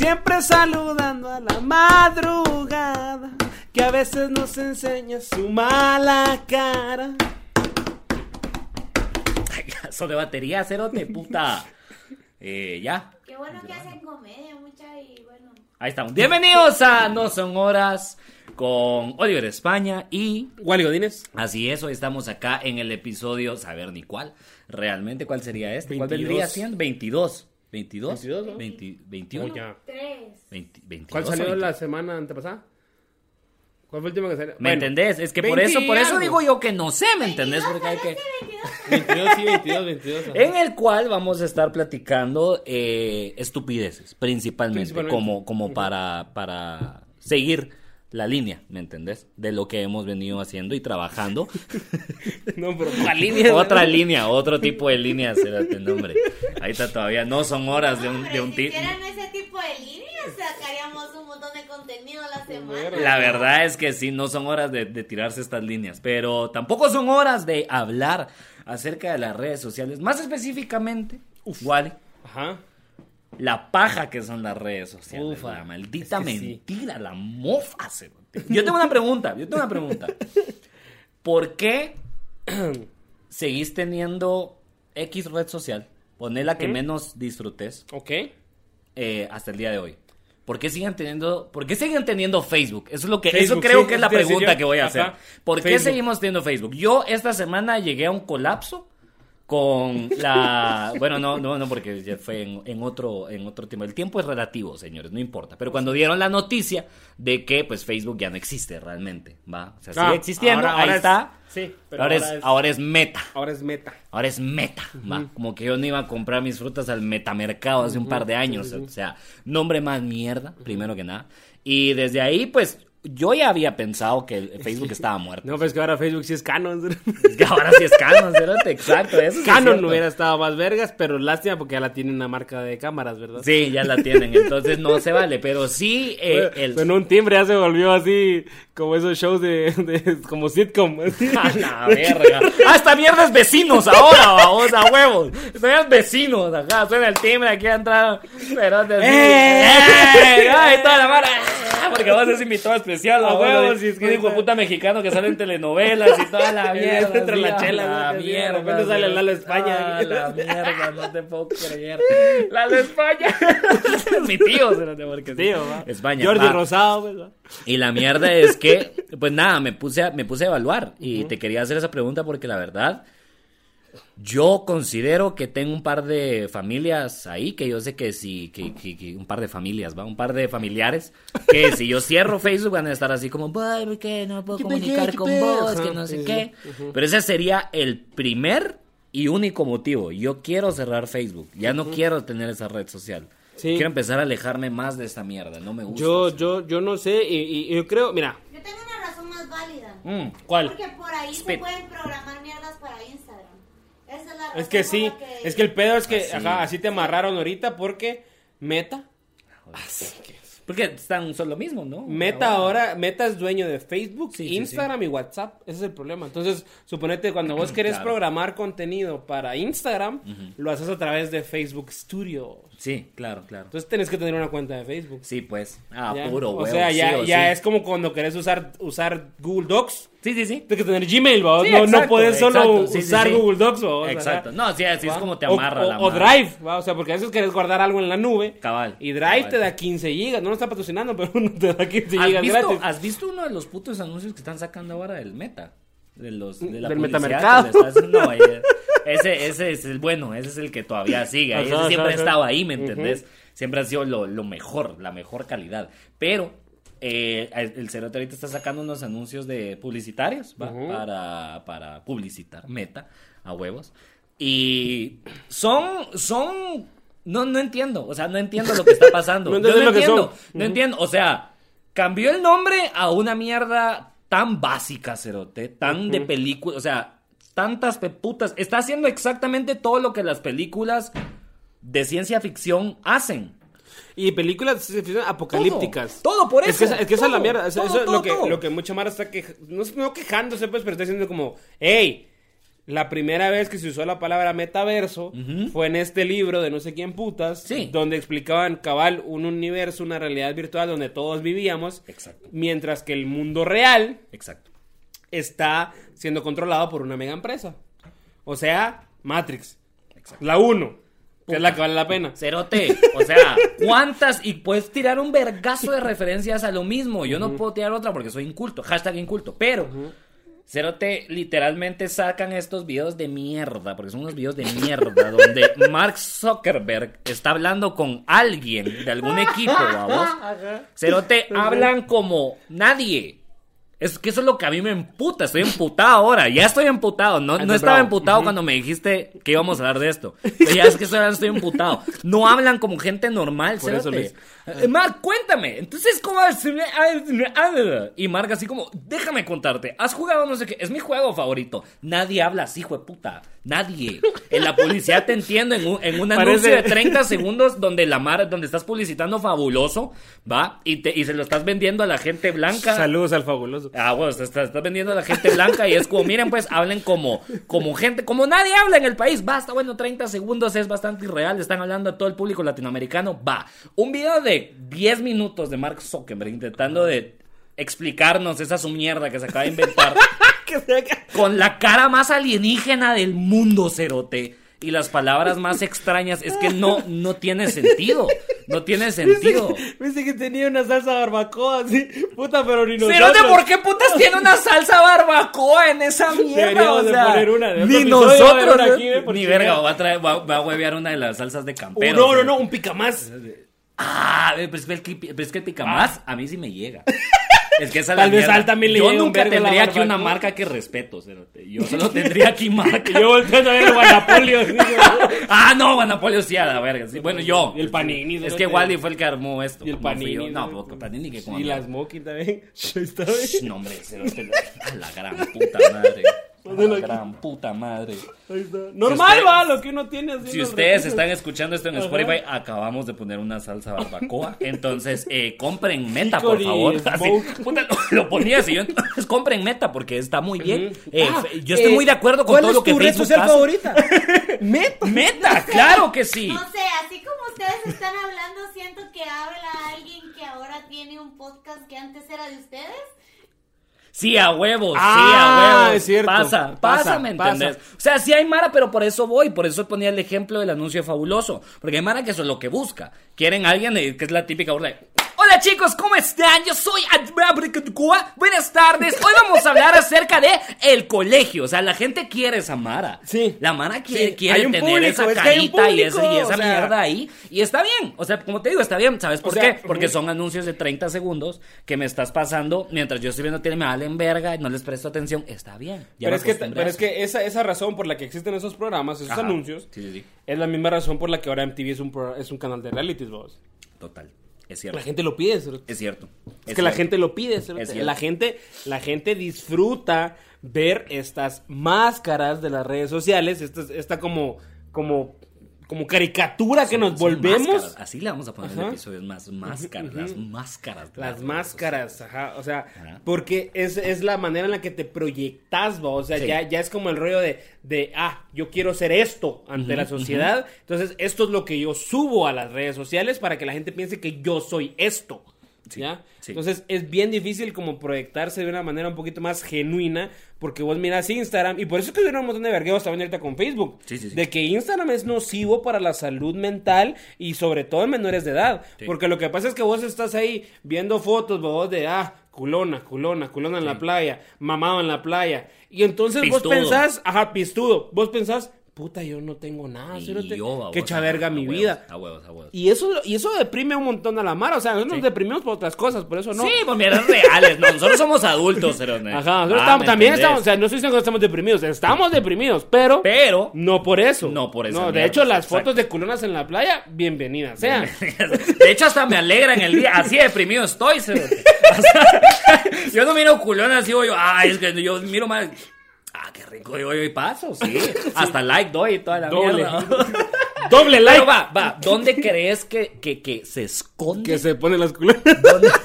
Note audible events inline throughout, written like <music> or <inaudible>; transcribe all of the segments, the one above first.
Siempre saludando a la madrugada, que a veces nos enseña su mala cara. Eso de batería, cerote, puta. Eh, ya. Qué bueno que hacen comedia, mucha y bueno. Ahí estamos. Bienvenidos a No Son Horas con Oliver España y Wally Godínez. así es, hoy estamos acá en el episodio, saber ni cuál, realmente cuál sería este, cuál 22. vendría siendo, 22, 22, 22, ¿no? 20 21, Oh, ya. Tres. 20 22 ¿Cuál salió 20. la semana antepasada? ¿Cuál fue el último que salió? ¿Me Bueno, entendés? Es que por 20 eso, por eso digo yo que no sé, ¿me entendés? Porque hay que... 22, sí, 22, 22. ajá. En el cual vamos a estar platicando eh, estupideces, principalmente, Principalmente. como, como para, para seguir la línea, ¿me entendés? De lo que hemos venido haciendo y trabajando. <laughs> No, pero ¿cuál <laughs> línea? Otra línea, otro tipo de líneas, espérate, no, hombre. Ahí está todavía, no son horas de un, de un si hicieran ese tipo de líneas, sacaríamos un montón de contenido a la semana. La verdad es que sí, no son horas de, de tirarse estas líneas, pero tampoco son horas de hablar acerca de las redes sociales, más específicamente, Wally, Ajá. La paja que son las redes sociales, Ufa, la maldita es que sí. mentira, la mofa. cerote. Yo tengo una pregunta, yo tengo una pregunta. <laughs> ¿Por qué <clears throat> seguís teniendo X red social? Poné la que menos disfrutes Ok. eh, hasta el día de hoy. ¿Por qué siguen teniendo, por qué siguen teniendo Facebook? Eso es lo que, Facebook, eso creo sí, que es la pregunta yo- que voy a ajá, hacer. ¿Por qué seguimos teniendo Facebook? Yo esta semana llegué a un colapso con la, bueno, no, no, no, porque ya fue en, en otro, en otro tiempo. El tiempo es relativo, señores, no importa. Pero cuando dieron la noticia de que, pues, Facebook ya no existe realmente, ¿va? O sea, sigue Ah, existiendo, ahora- ahí ahora es- está. sí, pero ahora, ahora es, es- ahora es Meta. Ahora es meta. Ahora es meta, va. Como que yo no iba a comprar mis frutas al metamercado hace un par de años. O sea, nombre más mierda, primero que nada. Y desde ahí, pues, yo ya había pensado que <laughs> Facebook estaba muerto. No, pues que ahora Facebook sí es canon. <laughs> Es que ahora sí es canon, cerote, exacto. Eso canon no hubiera estado más vergas, pero lástima porque ya la tiene una marca de cámaras, ¿verdad? Sí, ya la tienen, entonces no se vale. Pero sí, eh, el... Con un timbre ya se volvió así, como esos shows de, de- como sitcom. así. <laughs> A la verga. Ah, esta mierda es vecinos ahora, vamos a huevos. Esta es vecinos, acá suena el timbre, aquí ha entrado. Pero te ¡Eh! ¡Ay, toda la mala! Porque vos es invitado especial, a A huevos, huevos. sí, es que un hijo de está- puta mexicano que sale en telenovelas y toda la <laughs> mierda. Entra sí, la a chela, la. Así, de mierda. repente sale. Lalo España. Ah, la <laughs> mierda, no te puedo creer. <laughs> Lalo España. Es mi tío, espérate, porque. Tío, va. España. Jordi va. Rosado, pues, va. Y la mierda es que, pues nada, me puse a, me puse a evaluar y te quería hacer esa pregunta porque la verdad, yo considero que tengo un par de familias ahí que yo sé que si, que, que- que un par de familias, va, un par de familiares que <laughs> si yo cierro Facebook van a estar así como, "Ay, ¿por qué no puedo ¿Qué comunicar con pedo?" vos? Que Ajá, no sé qué. sí. Pero ese sería el primer y único motivo. Yo quiero cerrar Facebook, ya no quiero tener esa red social. Sí. Quiero empezar a alejarme más de esta mierda, no me gusta. Yo, eso. yo, yo no sé, y, y- y yo creo, mira, Yo tengo una razón más válida. Mm, ¿Cuál? Porque por ahí Spit. se pueden programar mierdas para Instagram. Esa es la razón es que sí, que- es que el pedo es que, Así. ajá, así te amarraron ahorita porque Meta, Porque están, son lo mismo, ¿no? Meta ahora, Meta es dueño de Facebook, Sí, sí, Instagram y WhatsApp, ese es el problema. Entonces, suponete cuando vos <clears throat> querés Claro. programar contenido para Instagram, lo haces a través de Facebook Studio. Sí, claro, claro. Entonces tenés que tener una cuenta de Facebook. Sí, pues. Ah, ¿ya? puro o huevo. sea, ya, o ya sí. es como cuando querés usar, usar Google Docs. Sí, sí, sí. Tienes que tener Gmail, ¿va? Sí, no, no puedes solo exacto, sí, sí, usar sí. Google Docs, ¿va? O sea, Exacto. No, sí, así es como te O- amarra o, la o madre. Drive, ¿va? O sea, porque a veces querés guardar algo en la nube. Cabal, Y Drive cabal. te da 15 gigas. No lo está patrocinando, <laughs> pero no te da 15 ¿Has gigas visto, gratis. ¿Has visto uno de los putos anuncios que están sacando ahora del Meta? De los, de la Del metamercado. No, ese, ese es el bueno, ese es el que todavía sigue. Ajá, Ese siempre ajá, ha estado ajá. ahí, ¿me entendés? Siempre ha sido lo, lo mejor, la mejor calidad. Pero eh, el cerote ahorita está sacando unos anuncios de publicitarios para, para publicitar Meta a huevos. Y son, son, no, no entiendo, o sea, no entiendo lo que está pasando. <laughs> No Yo entiendes no lo que entiendo, son. no entiendo, o sea, cambió el nombre a una mierda tan básica, cerote, tan de película, o sea, tantas peputas. Está haciendo exactamente todo lo que las películas de ciencia ficción hacen. Y películas de ficción apocalípticas. Todo, todo por Es que, eso, es que esa es la mierda. Eso, todo, eso es lo que, lo que mucha Mara está quejándose. No, no quejándose, pues, pero está diciendo como, hey, La primera vez que se usó la palabra metaverso fue en este libro de no sé quién putas, Sí. donde explicaban cabal un universo, una realidad virtual donde todos vivíamos, Exacto. mientras que el mundo real Exacto. está siendo controlado por una mega empresa. O sea, Matrix. Exacto. La 1, que es la que vale la pena. Cerote, o sea, ¿cuántas? Y puedes tirar un vergazo de referencias a lo mismo. Yo no puedo tirar otra porque soy inculto. Hashtag inculto. Pero, Cerote, literalmente sacan estos videos de mierda, porque son unos videos de mierda, donde Mark Zuckerberg está hablando con alguien de algún equipo, vamos. <laughs> Cerote, hablan como nadie. Es que eso es lo que a mí me emputa. Estoy emputado ahora. Ya estoy emputado. No, no Ando estaba emputado Ujú. cuando me dijiste que íbamos a hablar de esto. Pero ya es que estoy, estoy emputado. No hablan como gente normal, Por eso. Luis. Eh, Mark, cuéntame. Entonces, ¿cómo es? Y Mark así como, déjame contarte. ¿Has jugado no sé qué? Es mi juego favorito. Nadie habla así, hijo de puta. Nadie. En la publicidad te entiendo en un, en un Parece- anuncio de 30 segundos donde la mar, donde estás publicitando fabuloso, ¿va? Y, te, y se lo estás vendiendo a la gente blanca. Saludos al fabuloso. Ah, bueno, estás, estás vendiendo a la gente blanca y es como, miren, pues hablen como, como gente, como nadie habla en el país. Basta, bueno, 30 segundos es bastante irreal. Están hablando a todo el público latinoamericano. Va. Un video de 10 minutos de Mark Zuckerberg intentando de explicarnos esa su mierda que se acaba de inventar <laughs> con la cara más alienígena del mundo, cerote. Y las palabras más extrañas es que no, no tiene sentido. No tiene sentido. Viste que tenía una salsa barbacoa así, puta, pero ni nosotros. Cerote, ¿por qué putas tiene una salsa barbacoa en esa mierda? Deberíamos O de sea, poner una de ni nosotros. una aquí, eh, ni verga, va a, traer, va, va a huevear una de las salsas de Oh, campero. no, no, no, un pica más. Ah, pero es que el, pero es que el picamás a mí sí me llega. <laughs> Es que esa es Tal la vez mierda. a él también le Yo nunca tendría aquí una marca que respeto. Yo solo tendría aquí <laughs> marca. Yo volteando a ver el Guanapolio. <laughs> Ah, no, Guanapolio sí a la verga. sí. Bueno, yo. Y el Panini, Es que Wally fue el que armó esto. Y el Panini, yo. No, porque Panini que como Y las Smoking también. <laughs> No, hombre, a la gran puta madre. Gran puta madre. ahí está. Normal usted- va lo que uno tiene así. Si ustedes recursos. están escuchando esto en Ajá. Spotify, acabamos de poner una salsa barbacoa. <laughs> Entonces, eh, compren meta, por favor. Así, Smoke. puta, lo, ponía así. Yo, entonces, compren meta porque está muy bien. Eh, Ah, yo estoy eh, muy de acuerdo con ¿cuál todo es lo que tu red Facebook social hace. favorita? <laughs> Meta. Meta, <laughs> claro que sí. No sé, así como ustedes están hablando, siento que habla alguien que ahora tiene un podcast que antes era de ustedes. Sí, a huevos, Ah, sí, a huevos. es cierto. Pasa, pasa, Pasa, ¿me pasa. entendés? O sea, sí hay Mara, pero por eso voy. Por eso ponía el ejemplo del anuncio fabuloso. Porque hay Mara que eso es lo que busca. Quieren a alguien eh, que es la típica burla de, Hola chicos, ¿cómo están? Yo soy Cuba. Buenas tardes. Hoy vamos a hablar acerca de el colegio. O sea, la gente quiere esa Mara. Sí. La Mara quiere, Sí, tener público, esa es y, esa o sea. mierda ahí. Y está bien. O sea, como te digo, está bien. ¿Sabes por sea, qué? Porque son anuncios de 30 segundos que me estás pasando mientras yo estoy viendo tele, me valen verga y no les presto atención. Está bien. Ya Pero es que, pero es que esa, esa razón por la que existen esos programas, esos Ajá. anuncios, Sí, sí, sí. es la misma razón por la que ahora MTV es un, pro- es un canal de realities, vos. Total. Es cierto. La gente lo pide, cerote. Es cierto. Es que la gente lo pide, cerote. Es cierto. la gente, la gente disfruta ver estas máscaras de las redes sociales, esta, esta como, como, como caricatura que nos volvemos. máscaras. Así le vamos a poner el Ajá. episodio. Es más máscaras. Las máscaras. Las máscaras, ajá, o sea, Ajá. porque es, es la manera en la que te proyectas, ¿va? o sea, Sí. ya, ya es como el rollo de, de, ah, yo quiero ser esto ante la sociedad, entonces esto es lo que yo subo a las redes sociales para que la gente piense que yo soy esto, Sí, ¿ya? sí. Entonces es bien difícil como proyectarse de una manera un poquito más genuina, porque vos miras Instagram, y por eso es que hubo un montón de vergueos también ahorita con Facebook, Sí, de que Instagram es nocivo para la salud mental y sobre todo en menores de edad, porque lo que pasa es que vos estás ahí viendo fotos, vos de, ah, culona, culona, culona en la playa, mamado en la playa. Y entonces Pistudo. vos pensás, ajá, pistudo, vos pensás, puta, yo no tengo nada, Y yo, babos, qué echa verga a mi huevos, vida. A huevos, a huevos. Y eso, y eso deprime un montón a la mar, o sea, nosotros Sí. nos deprimimos por otras cosas, por eso no. Sí, pues mierdas reales. No, nosotros somos adultos, pero no. Ajá, nosotros Ah, estamos- ¿me también entendés? estamos, o sea, no estoy diciendo que estamos deprimidos, estamos deprimidos, pero, Pero. no por eso. No por esa No, de mierda, hecho, las exacto. fotos de culonas en la playa, bienvenidas sean. <laughs> De hecho, hasta me alegra en el día. Así deprimido estoy. <laughs> O sea, yo no miro culón así, digo yo, ay, es que yo miro mal. Ah, qué rico, yo, y paso, <laughs> sí. Hasta like doy y toda la Doble. mierda. <laughs> Doble like. Pero va, va, ¿dónde crees que, que, que se esconde? Que se ponen las culonas. ¿Dónde? <laughs>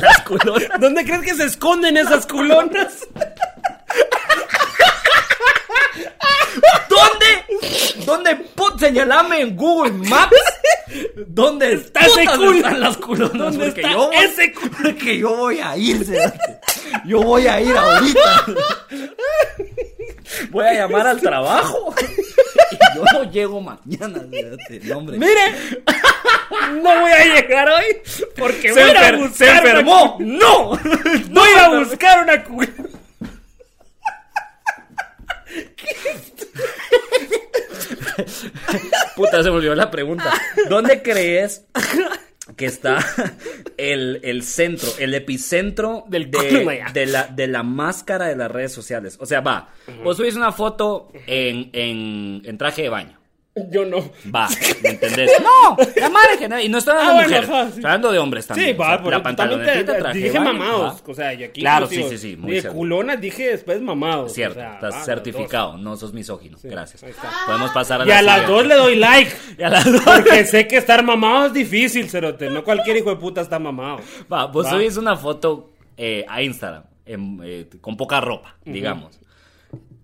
Las culonas. ¿Dónde crees que se esconden esas culonas? Señalame en Google Maps dónde <laughs> Está ese culo. están las culonas. ¿Dónde porque está yo ese <laughs> Porque yo voy a ir, cerote. Yo voy a ir ahorita. <laughs> Voy a llamar al trabajo. Y yo no llego mañana, cerote. No, hombre. Mire, no voy a llegar hoy porque Se voy a buscar se enfermó. una- No, voy a buscar una cu- <laughs> Puta, se me olvidó la pregunta. ¿Dónde crees que está el, el centro, el epicentro Del de la, de la máscara de las redes sociales? O sea, va, vos subís una foto en, en, en traje de baño. Yo no. Va, <laughs> ¿me entendés? No, la madre general. Y no estoy hablando Ah, de bueno, ajá, sí. estoy hablando de hombres también. Sí, O sea, va, por la te- traje de dije mamados, va. o sea, y aquí Claro, inclusive, sí, sí, sí, muy dije seguro. culonas, dije después mamados. Cierto, o sea, estás va, certificado, no sos misógino. Gracias. ahí está. Podemos pasar a dos. la Y a las dos le doy like. <laughs> Y a las dos. Porque sé que estar mamado es difícil, cerote. No cualquier hijo de puta está mamado. Va, vos Va. subís una foto eh, a Instagram en, eh, con poca ropa, digamos.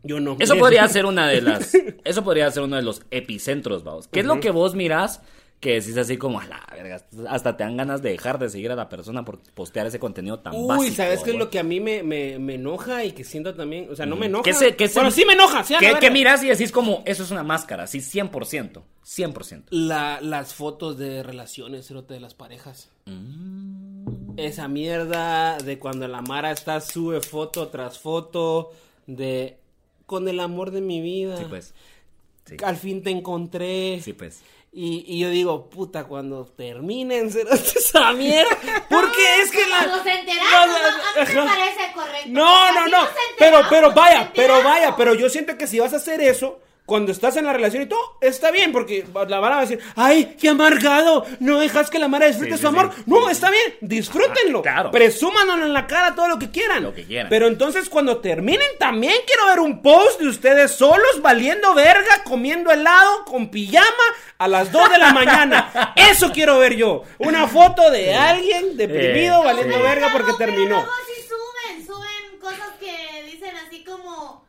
Yo no. Eso podría <laughs> ser una de las. Eso podría ser uno de los epicentros, vamos. ¿Qué es lo que vos mirás que decís así como, a la verga, hasta te dan ganas de dejar de seguir a la persona por postear ese contenido tan Uy, básico? ¿sabes qué es lo que a mí me, me, me enoja y que siento también? O sea, no me enoja. ¿Qué se- qué se- bueno, sí me enoja, sí, a la ¿Qué, verga. qué mirás y decís como, eso es una máscara? Sí, 100%. 100%. La, las fotos de relaciones, de las parejas. Esa mierda de cuando la Mara está, sube foto tras foto de... Con el amor de mi vida. Sí, pues. Sí, Al fin te encontré. sí pues. Y, y yo digo, puta, cuando terminen, <laughs> esa mierda. Porque es que la... Cuando se enteraron, No, no, a mí me parece correcto. No, no, no. nos Pero, enteramos, pero vaya, pero vaya, pero yo siento que si vas a hacer eso, cuando estás en la relación y todo, está bien, porque la Mara va a decir, ay, qué amargado, no dejas que la Mara disfrute Sí, su sí, amor. sí. No, está bien, disfrútenlo. Ah, claro. Presúmanos en la cara todo lo que quieran. Lo que quieran. Pero entonces cuando terminen, también quiero ver un post de ustedes solos, valiendo verga, comiendo helado, con pijama, a las 2 de la mañana. <laughs> Eso quiero ver yo. Una foto de alguien deprimido, Eh, valiendo sí. verga porque No, terminó. luego sí suben, suben cosas que dicen así como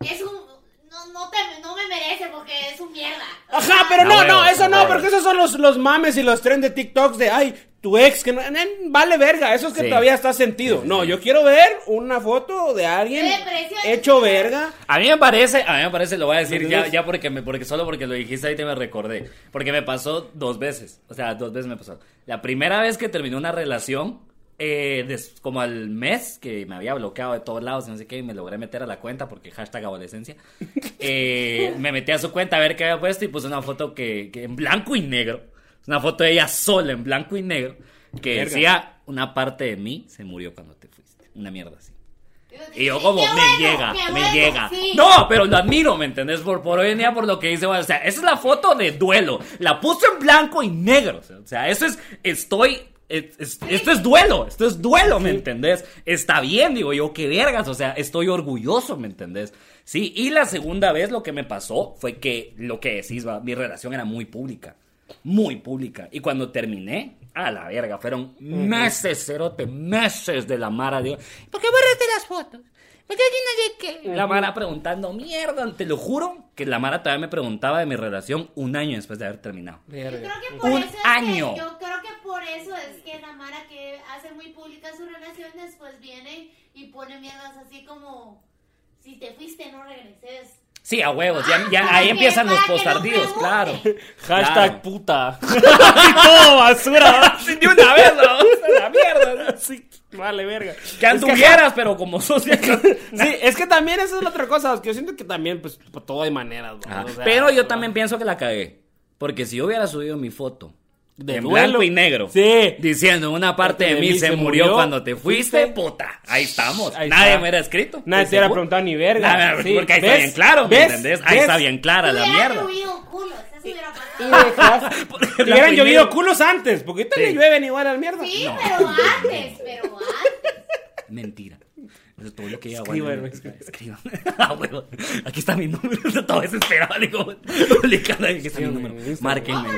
es un no, no te no me merece porque es un mierda. Ajá, pero A no, no, eso no, porque esos son los, los mames y los trends de TikToks de, ay, tu ex, que no, vale verga, eso es que Sí. todavía está sentido. No, yo quiero ver una foto de alguien depresión. hecho verga. A mí me parece, a mí me parece, lo voy a decir ya, ya porque me, porque solo porque lo dijiste ahorita me recordé. Porque me pasó dos veces. O sea, dos veces me pasó. La primera vez que terminé una relación, eh, des- como al mes que me había bloqueado de todos lados, y no sé qué, y me logré meter a la cuenta porque hashtag adolescencia. <laughs> eh, me metí a su cuenta a ver qué había puesto y puse una foto que, que en blanco y negro. Una foto de ella sola en blanco y negro. Que Verga. decía, una parte de mí se murió cuando te fuiste. Una mierda así. Y yo como, bueno, me llega, qué me bueno, llega. sí. No, pero lo admiro, ¿me entendés? Por, por hoy en día, por lo que dice, bueno, o sea, esa es la foto de duelo. La puso en blanco y negro. O sea, o sea, eso es, estoy, es- es- esto es duelo, esto es duelo, ¿me entendés? Está bien, digo yo, qué vergas, o sea, estoy orgulloso, ¿me entendés? Sí, y la segunda vez lo que me pasó fue que, lo que decís, va, mi relación era muy pública. Muy pública. Y cuando terminé, a la verga, fueron meses, cerote, meses de la Mara. Digo, ¿por qué borraste las fotos? ¿Por qué aquí no sé qué? La Mara preguntando, mierda, te lo juro que la Mara todavía me preguntaba de mi relación un año después de haber terminado. Yo creo que por Un eso es año. Que, yo creo que por eso es que la Mara que hace muy pública su relación después viene y pone mierdas así como si te fuiste no regreses. Sí, a huevos, ya, ya Ah, ahí empiezan los que no claro. <laughs> Hashtag Claro. puta. <laughs> Así todo basura. <laughs> Sí, de una vez, ¿no? la mierda. Sí, vale verga. Que anduvieras, pero como socia. Sí, es que también esa es la otra cosa, que yo siento que también, pues, por todo hay maneras, ¿no? Ajá. O sea, Pero yo también pienso que la cagué. Porque si yo hubiera subido mi foto De en duelo. blanco y negro, Sí. diciendo una parte de mí se murió cuando te fuiste, puta, ahí estamos. Ahí Nadie está. me hubiera escrito. Nadie te hubiera seguro. preguntado ni verga. Nada, Sí, porque ahí ¿ves? está bien claro, ¿me ¿ves? entendés? Ahí ¿ves? está bien clara la mierda. llovido culos, eso hubiera Y dejas- <laughs> hubieran llovido culos antes, porque ahorita Sí. le llueven igual al mierda. Sí, pero antes, pero antes. Mentira. Eso es todo lo que. <laughs> Ah, huevo. Aquí está mi número. <laughs> Todo desesperado. Digo, publicando. Aquí está mi número. Márquenme.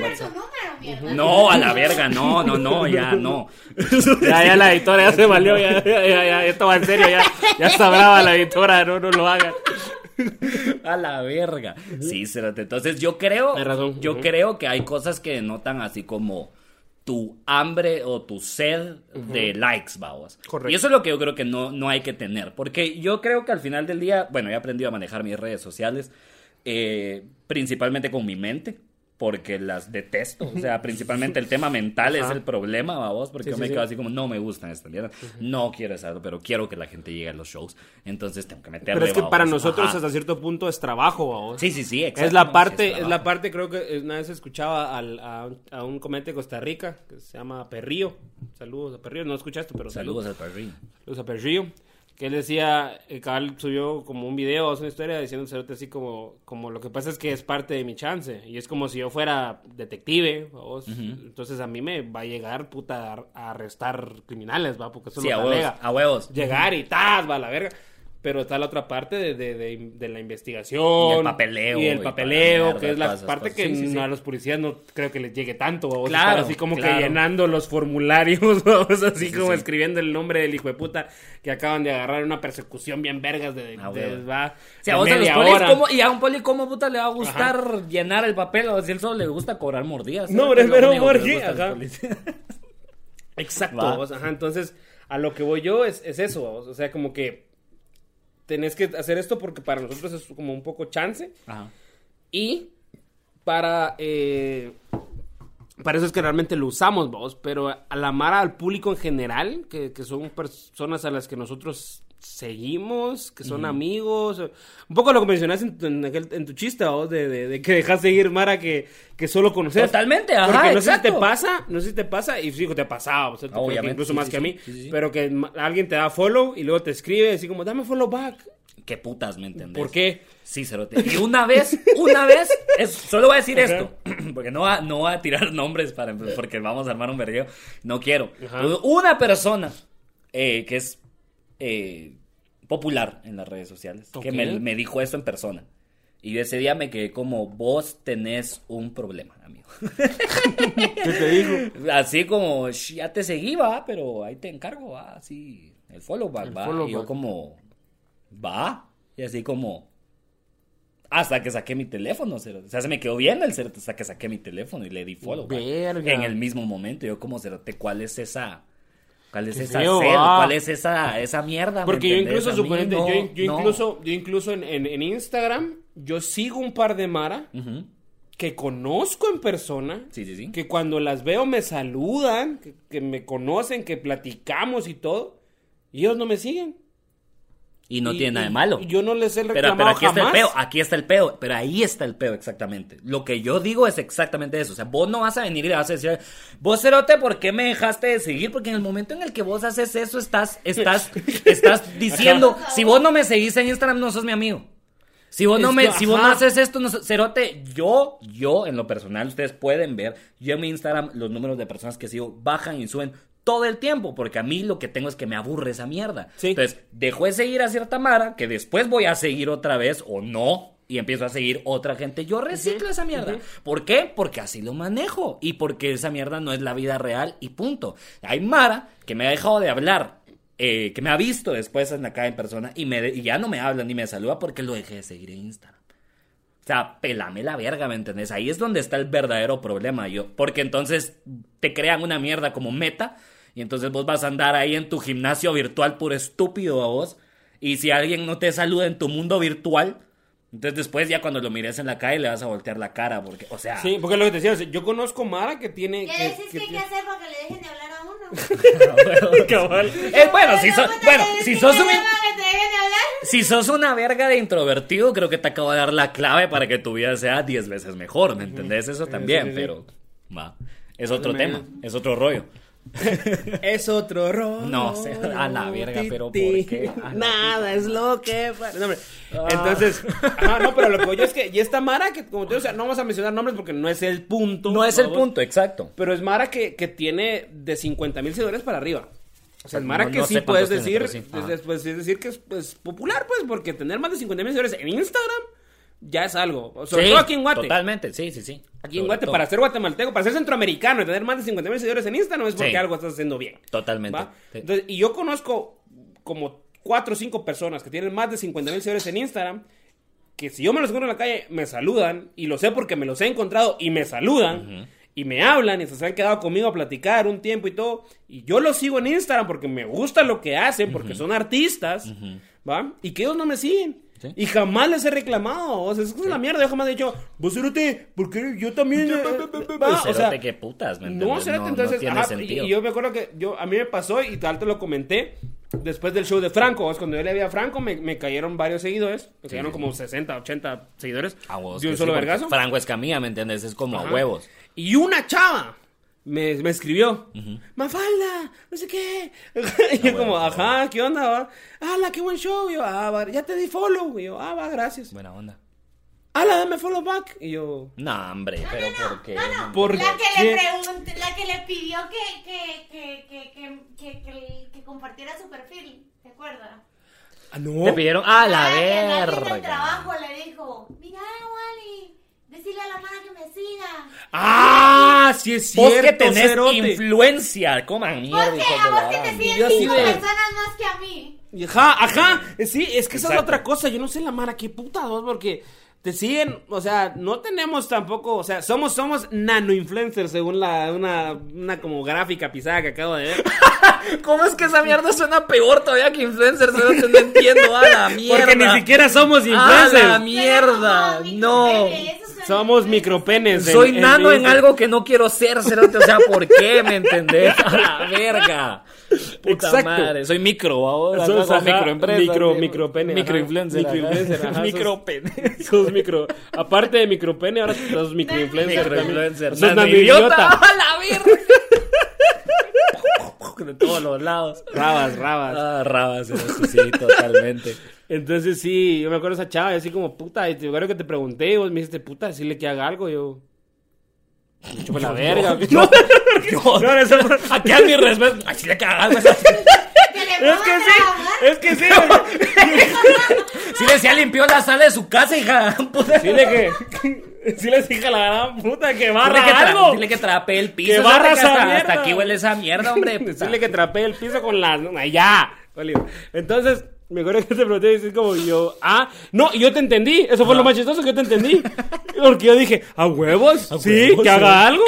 No, a la verga, no, no, no, ya no. <laughs> Ya, ya la editora ya se valió, ya, ya, ya, ya, esto va en serio, ya, ya está brava la editora, no, no lo hagan. A la verga. Sí. Entonces yo creo, razón. yo creo que hay cosas que denotan así como tu hambre o tu sed de likes, vamos. Correcto. Y eso es lo que yo creo que no, no hay que tener. Porque yo creo que al final del día, bueno, he aprendido a manejar mis redes sociales, eh, principalmente con mi mente. Porque las detesto. O sea, principalmente el tema mental es el problema, vamos. Porque Sí, yo me sí. quedo así como, no me gustan estas mierdas. No quiero hacerlo, pero quiero que la gente llegue a los shows. Entonces tengo que meterle. Pero es que para nosotros Ajá. hasta cierto punto es trabajo, vamos. Sí, sí, sí, Es exacto. la No, parte, es la parte, creo que una vez escuchaba al- a, un- a un comediante de Costa Rica que se llama Perrío. Saludos a Perrío, no escuchaste, pero saludos. Saludos al perrín. Saludos a Perrío. Que él decía, el cabal subió como un video, o una historia diciendo cerote así como, como lo que pasa es que es parte de mi chance. Y es como si yo fuera detective, vos. entonces a mí me va a llegar puta a- a arrestar criminales, va, porque eso Sí, es a lo que huevos, a huevos. llegar y tal, va a la verga. Pero está la otra parte de, de, de- de la investigación. Y el papeleo, Y el papeleo, mierda, que es la parte que Sí, sí, sí. a los policías no creo que les llegue tanto. Vamos Claro, así como claro. que llenando los formularios, <laughs> vamos así Sí, como escribiendo el nombre del hijo de puta que acaban de agarrar una persecución bien vergas de, Ah, va, Sí, a de vos a los polis, hora. ¿cómo- y a un poli, ¿cómo puta le va a gustar llenar el papel? O si él solo le gusta cobrar mordidas. No, pero Es lo pero único que les Borgi, gusta a los ajá. polis. <laughs> Exacto, vos, ajá, entonces a lo que voy yo es, es eso, vos, o sea, como que tenés que hacer esto porque para nosotros es como un poco chance Ajá. y para eh, para eso es que realmente lo usamos vos, pero a la mara al público en general, que, que son personas a las que nosotros seguimos, que son amigos, un poco lo que mencionaste en, tu- en aquel- en tu chiste vos, de, de- de que dejas seguir Mara que, que solo conoces. Totalmente, ajá, Porque no sé si te pasa, no sé si te pasa, y fijo, te ha pasado, o sea, Obviamente, incluso sí, más sí, que a mí, sí, pero que alguien te da follow y luego te escribe así como, dame follow back. ¿Qué putas me entendés? ¿Por qué? Sí, cerote. Y una vez, una vez, es, solo voy a decir esto, <clears throat> porque no va, no va a tirar nombres para, porque vamos a armar un vergueo. No quiero. Ajá. Una persona eh, que es eh, popular en las redes sociales, que me, me dijo esto en persona. Y yo ese día me quedé como, vos tenés un problema, amigo. <laughs> ¿Qué te digo? Así como, "Sh, ya te seguí, va, pero ahí te encargo, va, así, el follow back, El va. follow y yo back. como, va, y así como, hasta que saqué mi teléfono, o sea, se me quedó bien el cerote hasta que saqué mi teléfono y le di follow. Verga. En el mismo momento, yo como, cerote, ¿cuál es esa... ¿Cuál es Qué esa feo, sed? ah. ¿Cuál es esa, esa mierda? ¿me Porque yo incluso, suponete, no, yo, yo no. incluso, yo incluso en, en- en Instagram, yo sigo un par de Mara que conozco en persona, Sí, sí, sí. que cuando las veo me saludan, que, que me conocen, que platicamos y todo, y ellos no me siguen. Y no Y- tiene nada de malo. yo no les he Pero, reclamado pero aquí está el peo, aquí está el peo, pero ahí está el peo exactamente. Lo que yo digo es exactamente eso. O sea, vos no vas a venir y le vas a decir, vos cerote, ¿por qué me dejaste de seguir? Porque en el momento en el que vos haces eso, estás, estás, <laughs> estás diciendo, si vos no me seguís en Instagram, no sos mi amigo. Si vos no me, si vos no haces esto, no, cerote, yo, yo en lo personal, ustedes pueden ver, yo en mi Instagram los números de personas que sigo bajan y suben todo el tiempo, porque a mí lo que tengo es que me aburre esa mierda. Sí. Entonces, dejo de seguir a cierta Mara, que después voy a seguir otra vez, o no, y empiezo a seguir otra gente. Yo reciclo esa mierda. ¿Por qué? Porque así lo manejo, y porque esa mierda no es la vida real, y punto. Hay Mara que me ha dejado de hablar. eh, que me ha visto después en acá en persona y, me, y ya no me habla ni me saluda porque lo dejé de seguir en Instagram. O sea, pelame la verga, ¿me entendés? Ahí es donde está el verdadero problema, yo. Porque entonces te crean una mierda como meta y entonces vos vas a andar ahí en tu gimnasio virtual puro estúpido a vos. Y si alguien no te saluda en tu mundo virtual, entonces después ya cuando lo mires en la calle le vas a voltear la cara porque, o sea... Sí, porque es lo que te decía, o sea, yo conozco Mara que tiene... ¿Qué que- decís que que hay que hacer para que le dejen de hablar a uno? <laughs> Cabal. Eh, bueno, si sos, ¿Cómo te bueno, si sos un... Si sos una verga de introvertido, creo que te acabo de dar la clave para que tu vida sea 10 veces mejor, ¿me entendés? Eso también, sí, sí. pero va. Es otro tema, es otro rollo. <laughs> Es otro rol. No sé, a la verga, pero ¿por qué? A la Nada es lo que... No, hombre. Entonces, no, pero lo que voy yo es que, y esta Mara que, como te digo, o sea, no vamos a mencionar nombres porque no es el punto. No es el punto, exacto. Pero es Mara que, que tiene de 50 mil seguidores para arriba. O sea, es Mara No- que no sí puedes tiene, decir, pero sí. Ajá. es- puedes decir que es pues, popular, pues, porque tener más de 50 mil seguidores en Instagram ya es algo. Sobre Sí, todo aquí en Guate. Totalmente, sí, sí, sí. Aquí en Guate, todo. para ser guatemalteco, para ser centroamericano y tener más de 50 mil seguidores en Instagram es porque Sí. algo estás haciendo bien. Totalmente. ¿va? Sí. Entonces, y yo conozco como 4 o 5 personas que tienen más de 50 mil seguidores en Instagram que si yo me los encuentro en la calle, me saludan, y lo sé porque me los he encontrado y me saludan, y me hablan, y se han quedado conmigo a platicar un tiempo y todo, y yo los sigo en Instagram porque me gusta lo que hacen, porque son artistas, ¿va? Y que ellos no me siguen. Sí. Y jamás les he reclamado. O sea, es es la mierda. Yo jamás he dicho, vos cerote, porque yo también. eh, va", Pues, o sea, qué putas, ¿me no, cerote, No- no entonces, tiene ajá, sentido. y, y yo me acuerdo que yo, a mí me pasó y tal te lo comenté después del show de Franco. es Cuando yo le vi a Franco, me, me cayeron varios seguidores. Me cayeron como 60, 80 seguidores. A vos, de un solo sí, vergazo. Franco Escamilla, ¿me entiendes? Es como a huevos. Y una chava me, me escribió, Mafalda, no sé qué. <laughs> y yo como, ajá, ¿qué onda? Va? ¡Hala, qué buen show! Y yo, ah, va, ya te di follow. Y yo, ah, va, gracias. Buena onda. ¡Hala, dame follow back! Y yo, No, hombre, pero ¿por qué? No, no, ¿Por la que qué? le pregunté, la que le pidió que, que, que, que, que, que, que- que compartiera su perfil, ¿te acuerdas? ah, no. Te pidieron. ¡Ah, la Ah, del verga! trabajo le dijo, mira, Wally, decirle a la mano que me siga. ¡Ah! Sí es Vos cierto, que tenés cerote. influencia, coman mierda, Porque a vos que te siguen cinco de- personas más que a mí. Ajá, ajá. Sí, es que esa es otra cosa. Yo no sé la mara, qué puta dos, porque te siguen, o sea, no tenemos tampoco, o sea, somos, somos nano influencers según la, una, una como gráfica pisada que acabo de ver. <laughs> ¿Cómo es que esa mierda suena peor todavía que influencer? cerote? No entiendo, a la mierda. <laughs> Porque ni siquiera somos ¡A la influencers. mierda! Pero No. Eso Somos micropenes. en- Soy en nano en Instagram. algo que no quiero ser, cerote. O sea, ¿por qué? ¿Me entendés? A la verga. Puta Exacto. madre. Soy micro, ahora. Sos, ajá, microempresa. micro- micropene. Microinfluencer. Microinfluencer, Micropene. Sos micro. Aparte de micropene, ahora sos microinfluencer. Microinfluencer. Sos nano idiota. <laughs> ¡A la verga! <laughs> De todos los lados. Rabas, rabas. Ah, rabas, cerote, sí, totalmente. Entonces sí, yo me acuerdo de esa chava, y así como, puta, y te acuerdo que te pregunté, y vos me dijiste, puta, decirle que haga algo, y yo... me chupa la verga. <laughs> Yo, yo, No, eso aquí a mi respeto. Ay, si le. Que le Es que sí, es que sí. Si <laughs> le decía limpió la sala de su casa, hija. <laughs> Puta. Dile que. Sí les dije a la gran puta que Dile barra que, tra- algo. dile que trapee el piso. Que barra que esa hasta, mierda. hasta aquí huele esa mierda, hombre. puta. Decirle que trapee el piso con las. Ay, ya. Entonces, me acuerdo que te pregunté y dices como yo. Ah, no, yo te entendí. Eso fue lo más chistoso que yo te entendí. Porque yo dije, ¿a huevos? sí, huevos, que sí. haga algo.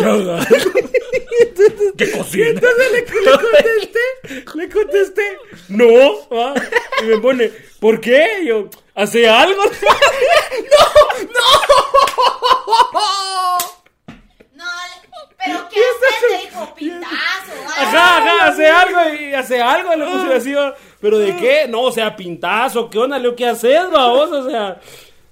Que <laughs> cocina. Entonces le, le contesté, le contesté, no, ah, y me pone, ¿por qué? Y yo, ¿hace algo? <laughs> <laughs> No, le- pero ¿qué haces? Le dijo pintazo. Ajá, ajá, hace algo y hace algo, le puse así. Pero ¿de qué? No, o sea, pintazo, ¿qué onda? Leo, ¿Qué haces, vos? O sea,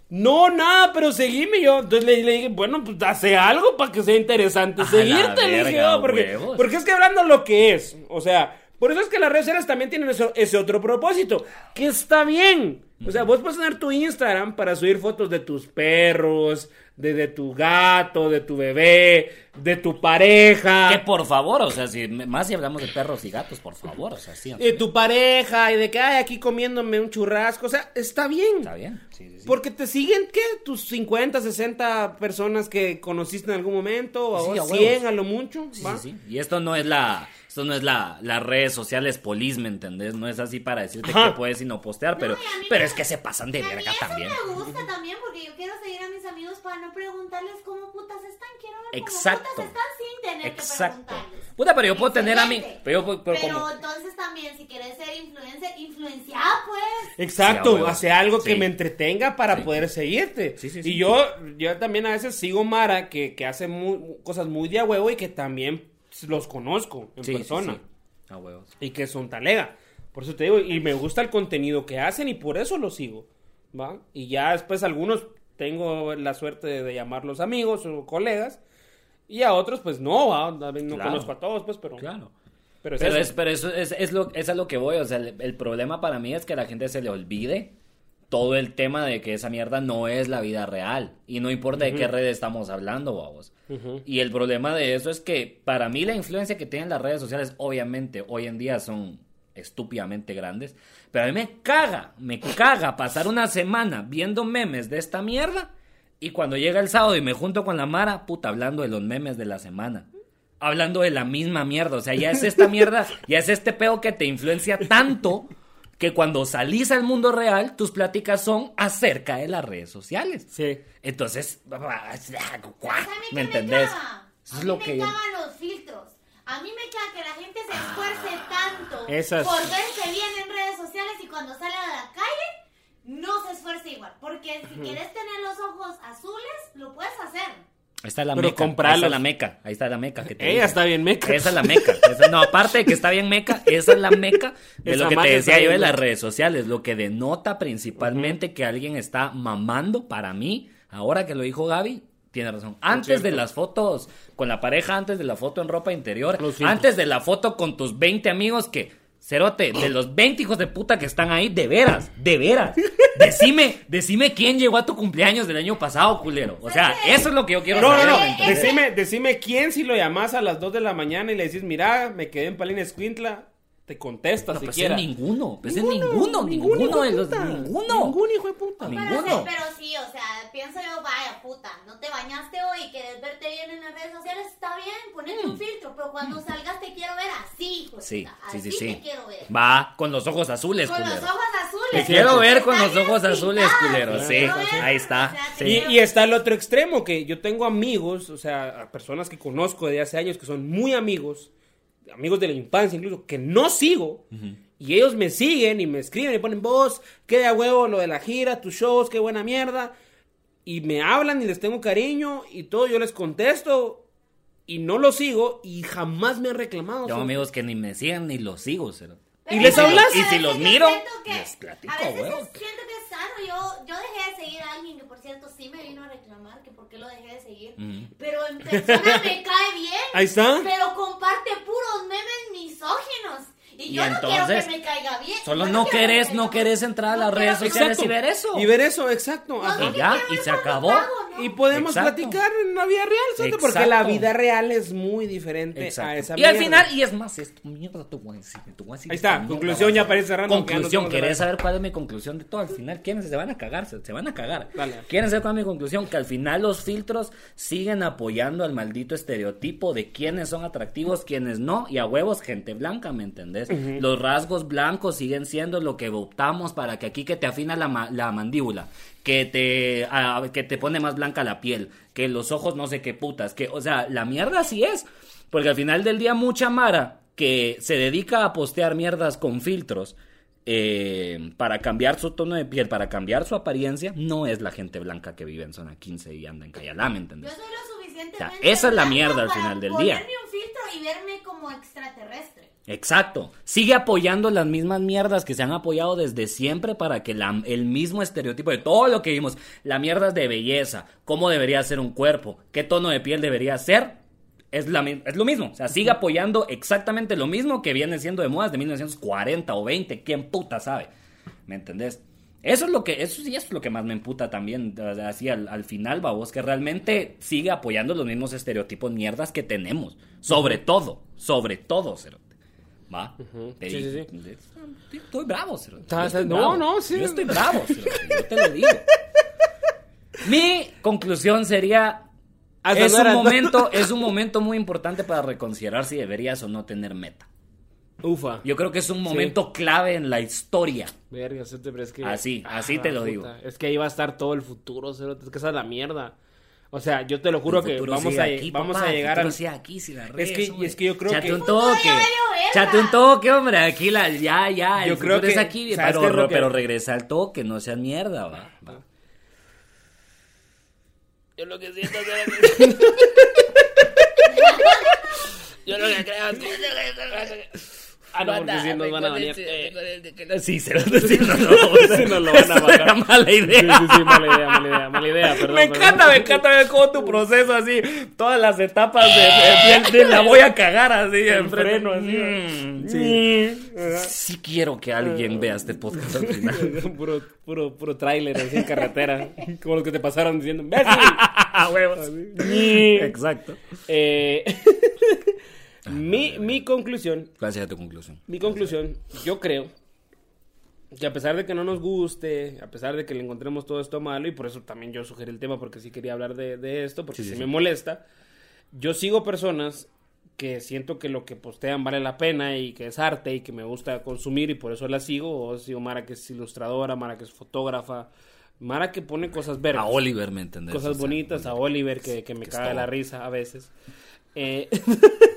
no, nada, pero seguime yo. Entonces le, le dije, bueno, pues hace algo para que sea interesante A la seguirte, le dije, verga, "Oh, porque, huevos". porque es que hablando lo que es, o sea, por eso es que las redes sociales también tienen eso- ese otro propósito, que está bien. O sea, vos puedes tener tu Instagram para subir fotos de tus perros, de, de tu gato, de tu bebé, de tu pareja. Que por favor, o sea, si más si hablamos de perros y gatos, por favor, o sea, sí. de tu pareja y de que hay aquí comiéndome un churrasco, o sea, está bien. Está bien. Sí, sí, sí. Porque te siguen, ¿qué? Tus 50, 60 personas que conociste en algún momento, o Sí, a 100 huevos. a lo mucho. Sí, ¿va? sí, sí. Y esto no es la, esto no es la, las redes sociales polis, ¿me entendés? No es así para decirte Ajá. que puedes y no postear, pero, No, pero me- es que se pasan de Y a mí verga eso también. me gusta también porque yo quiero seguir a mis amigos para no preguntarles cómo putas están. Quiero ver Exacto. cómo putas están sin tener Exacto. que preguntarles. Puta, pero yo puedo tener a mí, pero yo puedo- pero Pero como- entonces también, si quieres ser influencer, influenciada pues. Exacto, Sí, hace algo que me entretenga para Sí. poder seguirte. Sí, sí, sí. Y yo, yo también a veces sigo Mara que, que hace cosas muy de a huevo y que también los conozco en Sí, persona. sí. A huevos. Y que son talega. Por eso te digo, y me gusta el contenido que hacen y por eso los sigo. ¿Va? Y ya después algunos tengo la suerte de, de llamarlos amigos o colegas. Y a otros, pues no, ¿va? no Claro. conozco a todos, pues, pero. Claro. Pero es Pero, eso. es, pero eso es, es lo, es a lo que voy. O sea, el, el problema para mí es que a la gente se le olvide todo el tema de que esa mierda no es la vida real. Y no importa de qué red estamos hablando, vamos. Y el problema de eso es que para mí la influencia que tienen las redes sociales, obviamente, hoy en día son estúpidamente grandes. Pero a mí me caga, me caga pasar una semana viendo memes de esta mierda. Y cuando llega el sábado y me junto con la Mara, puta, hablando de los memes de la semana. Hablando de la misma mierda. O sea, ya es esta mierda, ya es este peo que te influencia tanto que cuando salís al mundo real, tus pláticas son acerca de las redes sociales. Sí. Entonces, ¿Sabes a mí qué ¿me entendés? Eso es mí lo me que los filtros. A mí me caga que la gente se esfuerce tanto Esas- por verse bien en redes sociales y cuando sale a la calle no se esfuerza igual. Porque si quieres tener los ojos azules, lo puedes hacer. Ahí está la Pero meca. Ahí está la meca. Ahí está la meca. Que te Ella está bien meca. Esa es la meca. Esa- no, aparte de que está bien meca, esa es la meca de Esa lo que te decía yo de las redes sociales. Lo que denota principalmente que alguien está mamando para mí. Ahora que lo dijo Gaby, tiene razón. Antes de las fotos con la pareja, antes de la foto en ropa interior, antes de la foto con tus 20 amigos que. Cerote, de los 20 hijos de puta que están ahí, de veras, de veras. Decime, decime quién llegó a tu cumpleaños del año pasado, culero. O sea, eso es lo que yo quiero No, no, saber. no. ¿me entendés? Decime, decime quién si lo llamas a las 2 de la mañana y le decís, mira, me quedé en Palina Escuintla, te contesta No, pues siquiera. es ninguno, pues es ninguno, ninguno, hijo de los, ninguno. Ningún hijo de puta. Pero, Ninguno. sí- pero sí, o sea, pienso yo, vaya puta, no te bañaste hoy y quieres verte bien en las redes sociales, está bien, ponete un filtro, pero cuando salgas te quiero ver así, hijo de Mm. Sí, puta, sí, sí, así sí. te quiero ver. Va, con los ojos azules, Con los ojos azules. Te quiero ver con los ojos azules, culero. Sí, ver, ahí está. o sea, te Sí. Y, y está el otro extremo, que yo tengo amigos, o sea, a personas que conozco de hace años que son muy amigos, amigos de la infancia incluso, que no sigo, y ellos me siguen y me escriben y ponen vos, qué de huevo lo de la gira, tus shows, qué buena mierda, y me hablan y les tengo cariño y todo, yo les contesto y no los sigo y jamás me han reclamado. Son- amigos que ni me siguen ni los sigo, cero. Pero ¿Y les hablas? Y si los miro, siento que- les platico, A veces siento que es sano. Yo, yo dejé de seguir a alguien que, por cierto, sí me vino a reclamar que por qué lo dejé de seguir. Ujú. Pero en persona <laughs> me cae bien. Ahí está. Pero comparte puros memes misóginos. Y, Y yo no quiero entonces, que me caiga bien. Solo no quiero querés, que no querés entrar a no las quiero redes sociales y ver eso. Y ver eso, exacto. No, no Y ya, quiero y se acabó. pago, ¿no? Y podemos Exacto. platicar en la vida real, ¿sabes? Porque la vida real es muy diferente a Exacto. esa Y al mierda. final, y es más, esto, mierda, te voy a decir, te voy a decir Ahí está, mierda, conclusión ya ir cerrando, Conclusión, ¿querés saber cuál es mi conclusión de todo? Al final, ¿quiénes se van a cagar? Se, se van a cagar. Dale. ¿Quieren saber cuál es mi conclusión? Que al final los filtros siguen apoyando al maldito estereotipo de quiénes son atractivos, quiénes no, y a huevos gente blanca, ¿me entendés? Los rasgos blancos siguen siendo lo que optamos para que aquí que te afina la, ma- la mandíbula, que te, que te pone más blanca la piel, que los ojos no sé qué putas, que, o sea, la mierda así es, porque al final del día mucha Mara que se dedica a postear mierdas con filtros, eh, para cambiar su tono de piel, para cambiar su apariencia, no es la gente blanca que vive en zona 15 y anda en Cayalá, ¿me Yo entendés? soy lo suficientemente. O sea, esa es la mierda al final del día. Ponerme un filtro y verme como extraterrestre. Exacto. Sigue apoyando las mismas mierdas que se han apoyado desde siempre para que la- el mismo estereotipo de todo lo que vimos, la mierda de belleza, cómo debería ser un cuerpo, qué tono de piel debería ser, es, la mi- es lo mismo. O sea, sigue apoyando exactamente lo mismo que viene siendo de modas de 1940 o 20. ¿Quién puta sabe? ¿Me entendés? Eso es lo que, eso sí es lo que más me emputa también, así al, al final, babos, que realmente sigue apoyando los mismos estereotipos mierdas que tenemos. Sobre todo, sobre todo, Cerote. ¿Va? Sí, digo, sí, Estoy, estoy bravo, estoy no, bravo. no, sí. Yo estoy bravo, Yo te lo digo. Mi conclusión sería Hasta es un momento, es un momento muy importante para reconsiderar si deberías o no tener meta. Ufa. Yo creo que es un momento clave en la historia. Verga, sí te- pero es que... Ah, Así, así te lo digo. Es que ahí va a estar todo el futuro, cerote, es que esa es la mierda. O sea, yo te lo juro que vamos a, aquí, vamos papá, a llegar al... aquí, si la Es regues, que- hombre. es que yo creo Chate que- un toque. Chate un toque, hombre. Aquí la, ya, ya. Yo creo es que- aquí, ¿sabes pero, es que- pero regresa al toque, no seas mierda, va. va. Yo lo que siento <laughs> Yo lo que creo es Ah, no, porque si nos van a banear. Sí, se lo sí, no, no, Sí, nos lo van a <laughs> bajar. Mala Sí, idea. sí, sí, mala idea, mala idea, mala idea, perdón. me encanta, me encanta ver cómo tu proceso así, todas las etapas de, la voy a cagar así, en freno, así, Mm, Sí. Sí quiero que alguien vea este podcast al final. <laughs> puro, puro, puro tráiler así en carretera. Como los que te pasaron diciendo. <laughs> A huevos. Exacto. Eh, mi, mi conclusión, ¿Cuál sería tu conclusión? mi conclusión, yo creo que a pesar de que no nos guste, a pesar de que le encontremos todo esto malo, y por eso también yo sugerí el tema, porque sí quería habbar de, de esto, porque Sí, sí, sí, me molesta, yo sigo personas que siento que lo que postean vale la pena y que es arte y que me gusta consumir y por eso la sigo. O sigo Mara que es ilustradora, Mara que es fotógrafa, Mara que pone cosas verdes. A Oliver, ¿me entendés? Cosas O sea, bonitas, a Oliver que, que me que caga la risa a veces. Eh, <laughs>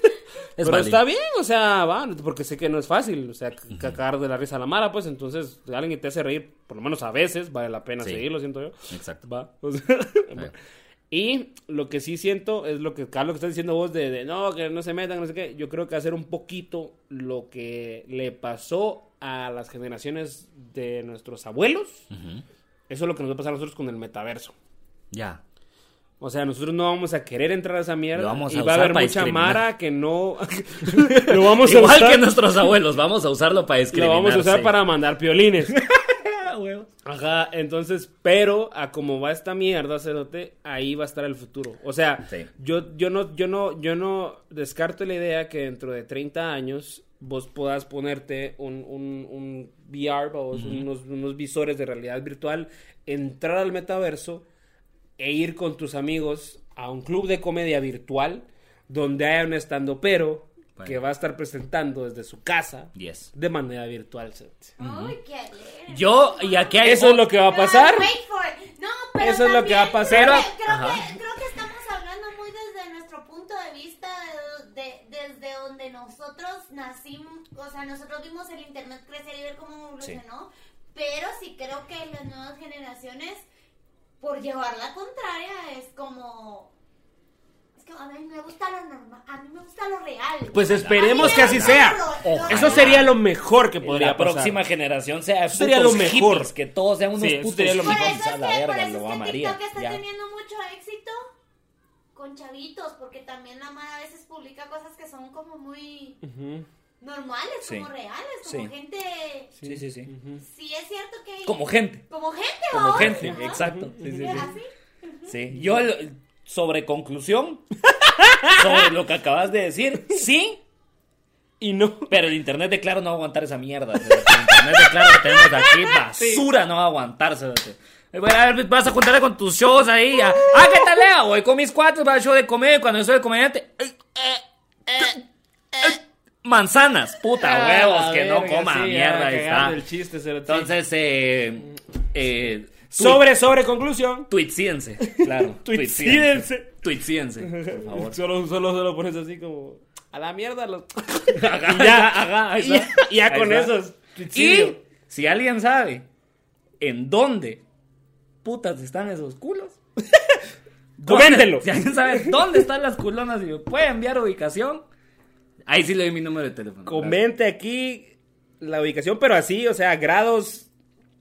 Es pero válido. está bien, o sea, va, porque sé que no es fácil, o sea, cagar de la risa a la Mara, pues entonces alguien que te hace reír, por lo menos a veces, vale la pena Sí. seguirlo, siento yo. Exacto. Va. <laughs> o sea, y lo que sí siento es lo que Carlos que estás diciendo vos de, de, no, que no se metan, no sé qué. Yo creo que hacer un poquito lo que le pasó a las generaciones de nuestros abuelos. Eso es lo que nos va a pasar a nosotros con el metaverso. Ya. O sea, nosotros no vamos a querer entrar a esa mierda. Lo vamos a y va a haber mucha discriminar. mara que no. <laughs> lo vamos a Igual usar. que nuestros abuelos, vamos a usarlo para Lo discriminar. vamos a usar sí. para mandar piolines. <laughs> Ah. Ajá, entonces, pero a como va esta mierda, cerote, ahí va a estar el futuro. O sea, Sí. yo, yo no, yo no, yo no descarto la idea que dentro de 30 años vos puedas ponerte un, un, un VR, o unos, unos visores de realidad virtual, entrar al metaverso e ir con tus amigos a un club de comedia virtual donde haya un estandopero Bueno. que va a estar presentando desde su casa Yes. de manera virtual. qué alegre. Yo, y aquí hay. Eso es lo que va a pasar. No, pero Eso es lo que va a también pasar. Creo, que, creo, que, creo que estamos hablando muy desde nuestro punto de vista, de, de- desde donde nosotros nacimos, o sea, nosotros vimos el internet crecer y ver cómo evolucionó, pero sí creo que las nuevas generaciones, por llevar la contraria, es como... Es que a mí me gusta lo normal, a mí me gusta lo real. Pues esperemos que así sea. lo- lo Ojalá. Eso real. sería lo mejor que podría la pasar. próxima generación sea Eso sería lo mejor. hippies, que todos sean unos Sí, putos sería lo Por mejor. hippies eso es la que, por verga, eso lo es que. TikTok está Ya. teniendo mucho éxito con chavitos, porque también la Mara a veces publica cosas que son como muy Ujú. Normales, Sí. como reales, como Sí. gente... Sí, sí, sí. Sí es cierto que... hay- Como gente. Como gente, Como gente, ajá. exacto. Sí, sí, sí. Así. Sí. Yo, sobre conclusión, <laughs> sobre lo que acabas de decir, sí, Y no. pero el internet de Claro no va a aguantar esa mierda. o sea, El internet de Claro que tenemos aquí, <laughs> basura, no va a aguantarse. Bueno, a ver, vas a juntarte con tus shows ahí. ah, Ah, ¿qué tal, Lea? Voy con mis cuates para el show de comedia. Cuando yo soy de comediante. eh, eh, eh, eh, Manzanas, puta huevos, Ah, que no coma sí, mierda. ahí está. el chiste. Entonces, eh, eh, sobre, sobre conclusión. Tuitsídense, <laughs> claro. Tuitsídense. Tuitsídense, por favor. Solo, solo, solo pones así como. A la mierda los. <laughs> Ajá, Y ya, ajá, ahí ya, está. y ya Ahí con está. esos. Y si alguien sabe en dónde putas están esos culos, <laughs> Coméntelo. Si alguien sabe dónde están las culonas y me puede enviar ubicación, ahí sí le doy mi número de teléfono. Comente aquí la ubicación, pero así, o sea, grados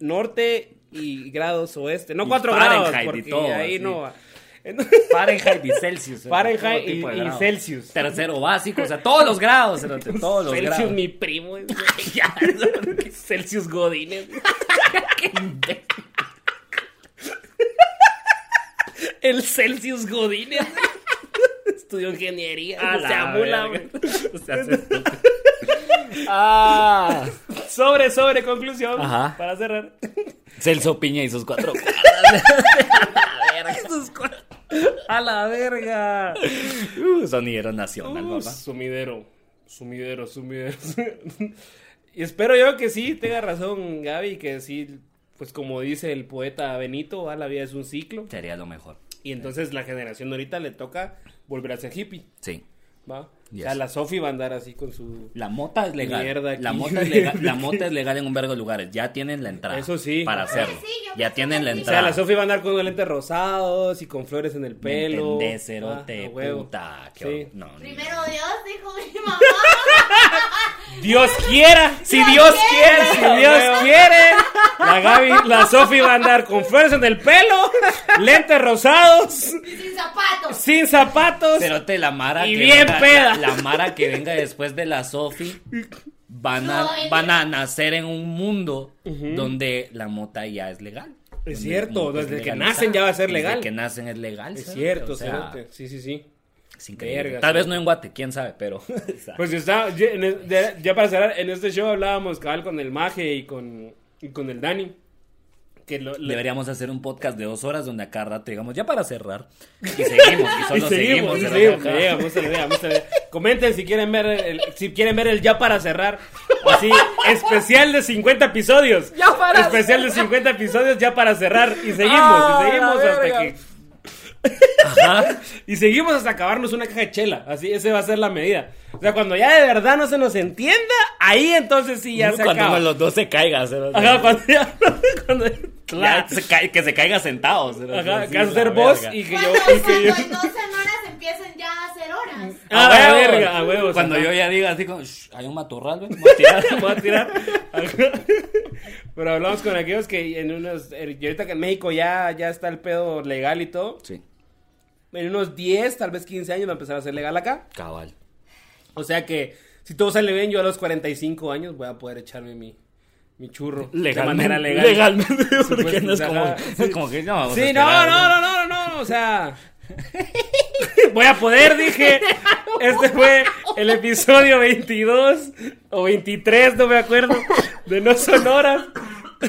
norte y grados oeste. No Y cuatro grados, Fahrenheit y porque todo, ahí así. no. <laughs> Fahrenheit y Celsius. ¿eh? Fahrenheit y-. Celsius. Tercero básico, o sea, todos los grados, todos los Celsius, grados. mi primo. <laughs> Ya, <laughs> Celsius Godínez. El Celsius Godínez. Estudió ingeniería. A se la amula, verga. güey. O <laughs> sea, se- <laughs> Ah. Sobre, sobre conclusión. Ajá. Para cerrar. Celso Piña y sus cuatro <laughs> cuadras. Sus cu- A la verga. Uh, sonidero nacional, Uh, papá. sumidero. Sumidero, sumidero. y espero yo que sí tenga razón, Gaby, que sí, pues como dice el poeta Benito, va, la vida es un ciclo. Sería lo mejor. Y entonces la generación ahorita le toca volver a ser hippie, Sí. ¿va? Yes. O sea, la Sofi va a andar así con su... La mota es legal. Aquí. la, mota es legal la <laughs> mota es legal en un vergo de lugares. Ya tienen la entrada. Eso sí. Para hacerlo. Sí, ya tienen la sí. O sea, entrada. la Sofi va a andar con lentes rosados y con flores en el ¿Me pelo. Ah, cerote, a huevo. puta? Qué Sí. no, Primero Dios, dijo mi mamá. <laughs> Dios quiera, si Dios Dios quiere. quiere, si <laughs> Dios quiere. La Gaby, la Sofi va a andar con flores en el pelo, lentes rosados, Y sin zapatos. sin zapatos. Cerote, la Mara Y bien peda. La, Mara que venga después de la Sofi van a, No, van a nacer en un mundo donde la mota ya es legal. Es cierto, es desde que nacen ya va a ser legal. Desde que nacen es legal. Es cierto, o sea, cerote. Sí, sí, sí. es increíble. Verga, Tal vez no en Guate, quién sabe, pero. <laughs> Pues está, ya, ya- ya para cerrar, en este show hablábamos cabal con el Maje y con, y con el Dani. Que lo, le- Deberíamos hacer un podcast de dos horas donde a cada rato digamos, ya para cerrar. Y <laughs> seguimos, y Y solo seguimos, seguimos. y seguimos, idea. Comenten si quieren ver el, si quieren ver el ya para cerrar. Así, especial de 50 episodios. Ya para especial de 50 episodios ya para cerrar. Y seguimos, Ah, y seguimos hasta verga. que. Ajá. Y seguimos hasta acabarnos una caja de chela. Así, ese va a ser la medida. O sea, cuando ya de verdad no se nos entienda, ahí entonces sí ya se Cuando acaba. los dos se caigan. Ajá, cuando ya. <laughs> Cuando, Ya claro. se cae- que se caiga sentados. Ajá, Sí, que vas a la ser vos y que yo. Cuando, Y que yo. cuando en 12 horas empiecen ya a hacer horas. Ah, A huevo. verga, a huevos, Cuando yo ya diga así como, "Shh, hay un matorral, güey. Voy a tirar. Voy a tirar. <laughs> <laughs> Pero hablamos con aquellos que en unos. Y ahorita que en México ya, ya está el pedo legal y todo. Sí, En unos 10, tal vez 15 años va a empezar a ser legal acá. cabal. O sea que si todo sale bien, yo a los 45 años voy a poder echarme mi, mi churro. De manera legal. Legalmente. <laughs> Porque no es como, que no vamos a Sí, no, no, no, no, no, no, o sea. <laughs> Voy a poder, dije. Este fue el episodio 22 o 23, no me acuerdo, de No Sonoras. <laughs>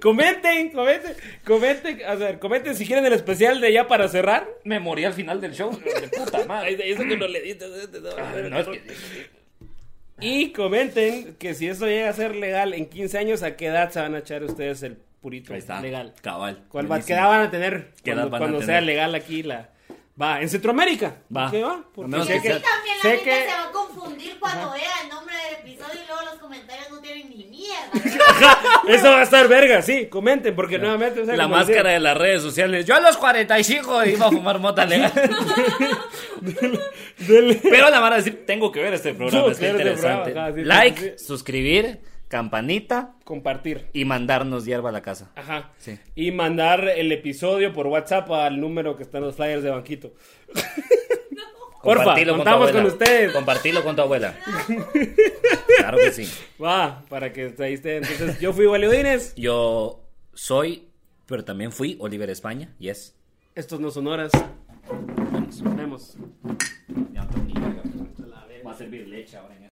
comenten, comenten, comenten, a ver, comenten si quieren el especial de ya para cerrar. Me morí al final del show. De puta madre. Eso que no le diste. No, es que- Y comenten que si eso llega a ser legal en 15 años, ¿a qué edad se van a echar ustedes el purito Ahí está. legal? Cabal. ¿Cuál va, ¿Qué edad van a tener ¿Qué edad cuando, van a cuando tener? sea legal aquí la... Va, en Centroamérica. Va. ¿Qué va? Porque menos sé que también la sé gente que- se va a confundir cuando vea el nombre del episodio y luego los comentarios no tienen ni mierda. Eso va a estar verga, sí, comenten, porque nuevamente... o sea, La máscara decía- de las redes sociales. Yo a los 45 iba a fumar mota legal. <laughs> Dele. Pero la van a decir, tengo que ver este programa, que ver este interesante. programa, ajá, sí, like, sí. suscribir, campanita Compartir. y mandarnos hierba a la casa. Ajá. Sí. Y mandar el episodio por WhatsApp al número que está en los flyers de Banquito. <laughs> Porfa, Compartilo con tu contamos con abuela. ustedes. Compartilo con tu abuela. <laughs> claro que sí. Va, para que ahí esté. Entonces, yo fui Validines. Yo soy, pero también fui Oliver España. Yes. Estos no son horas. Nos vemos. Va a servir leche ahora en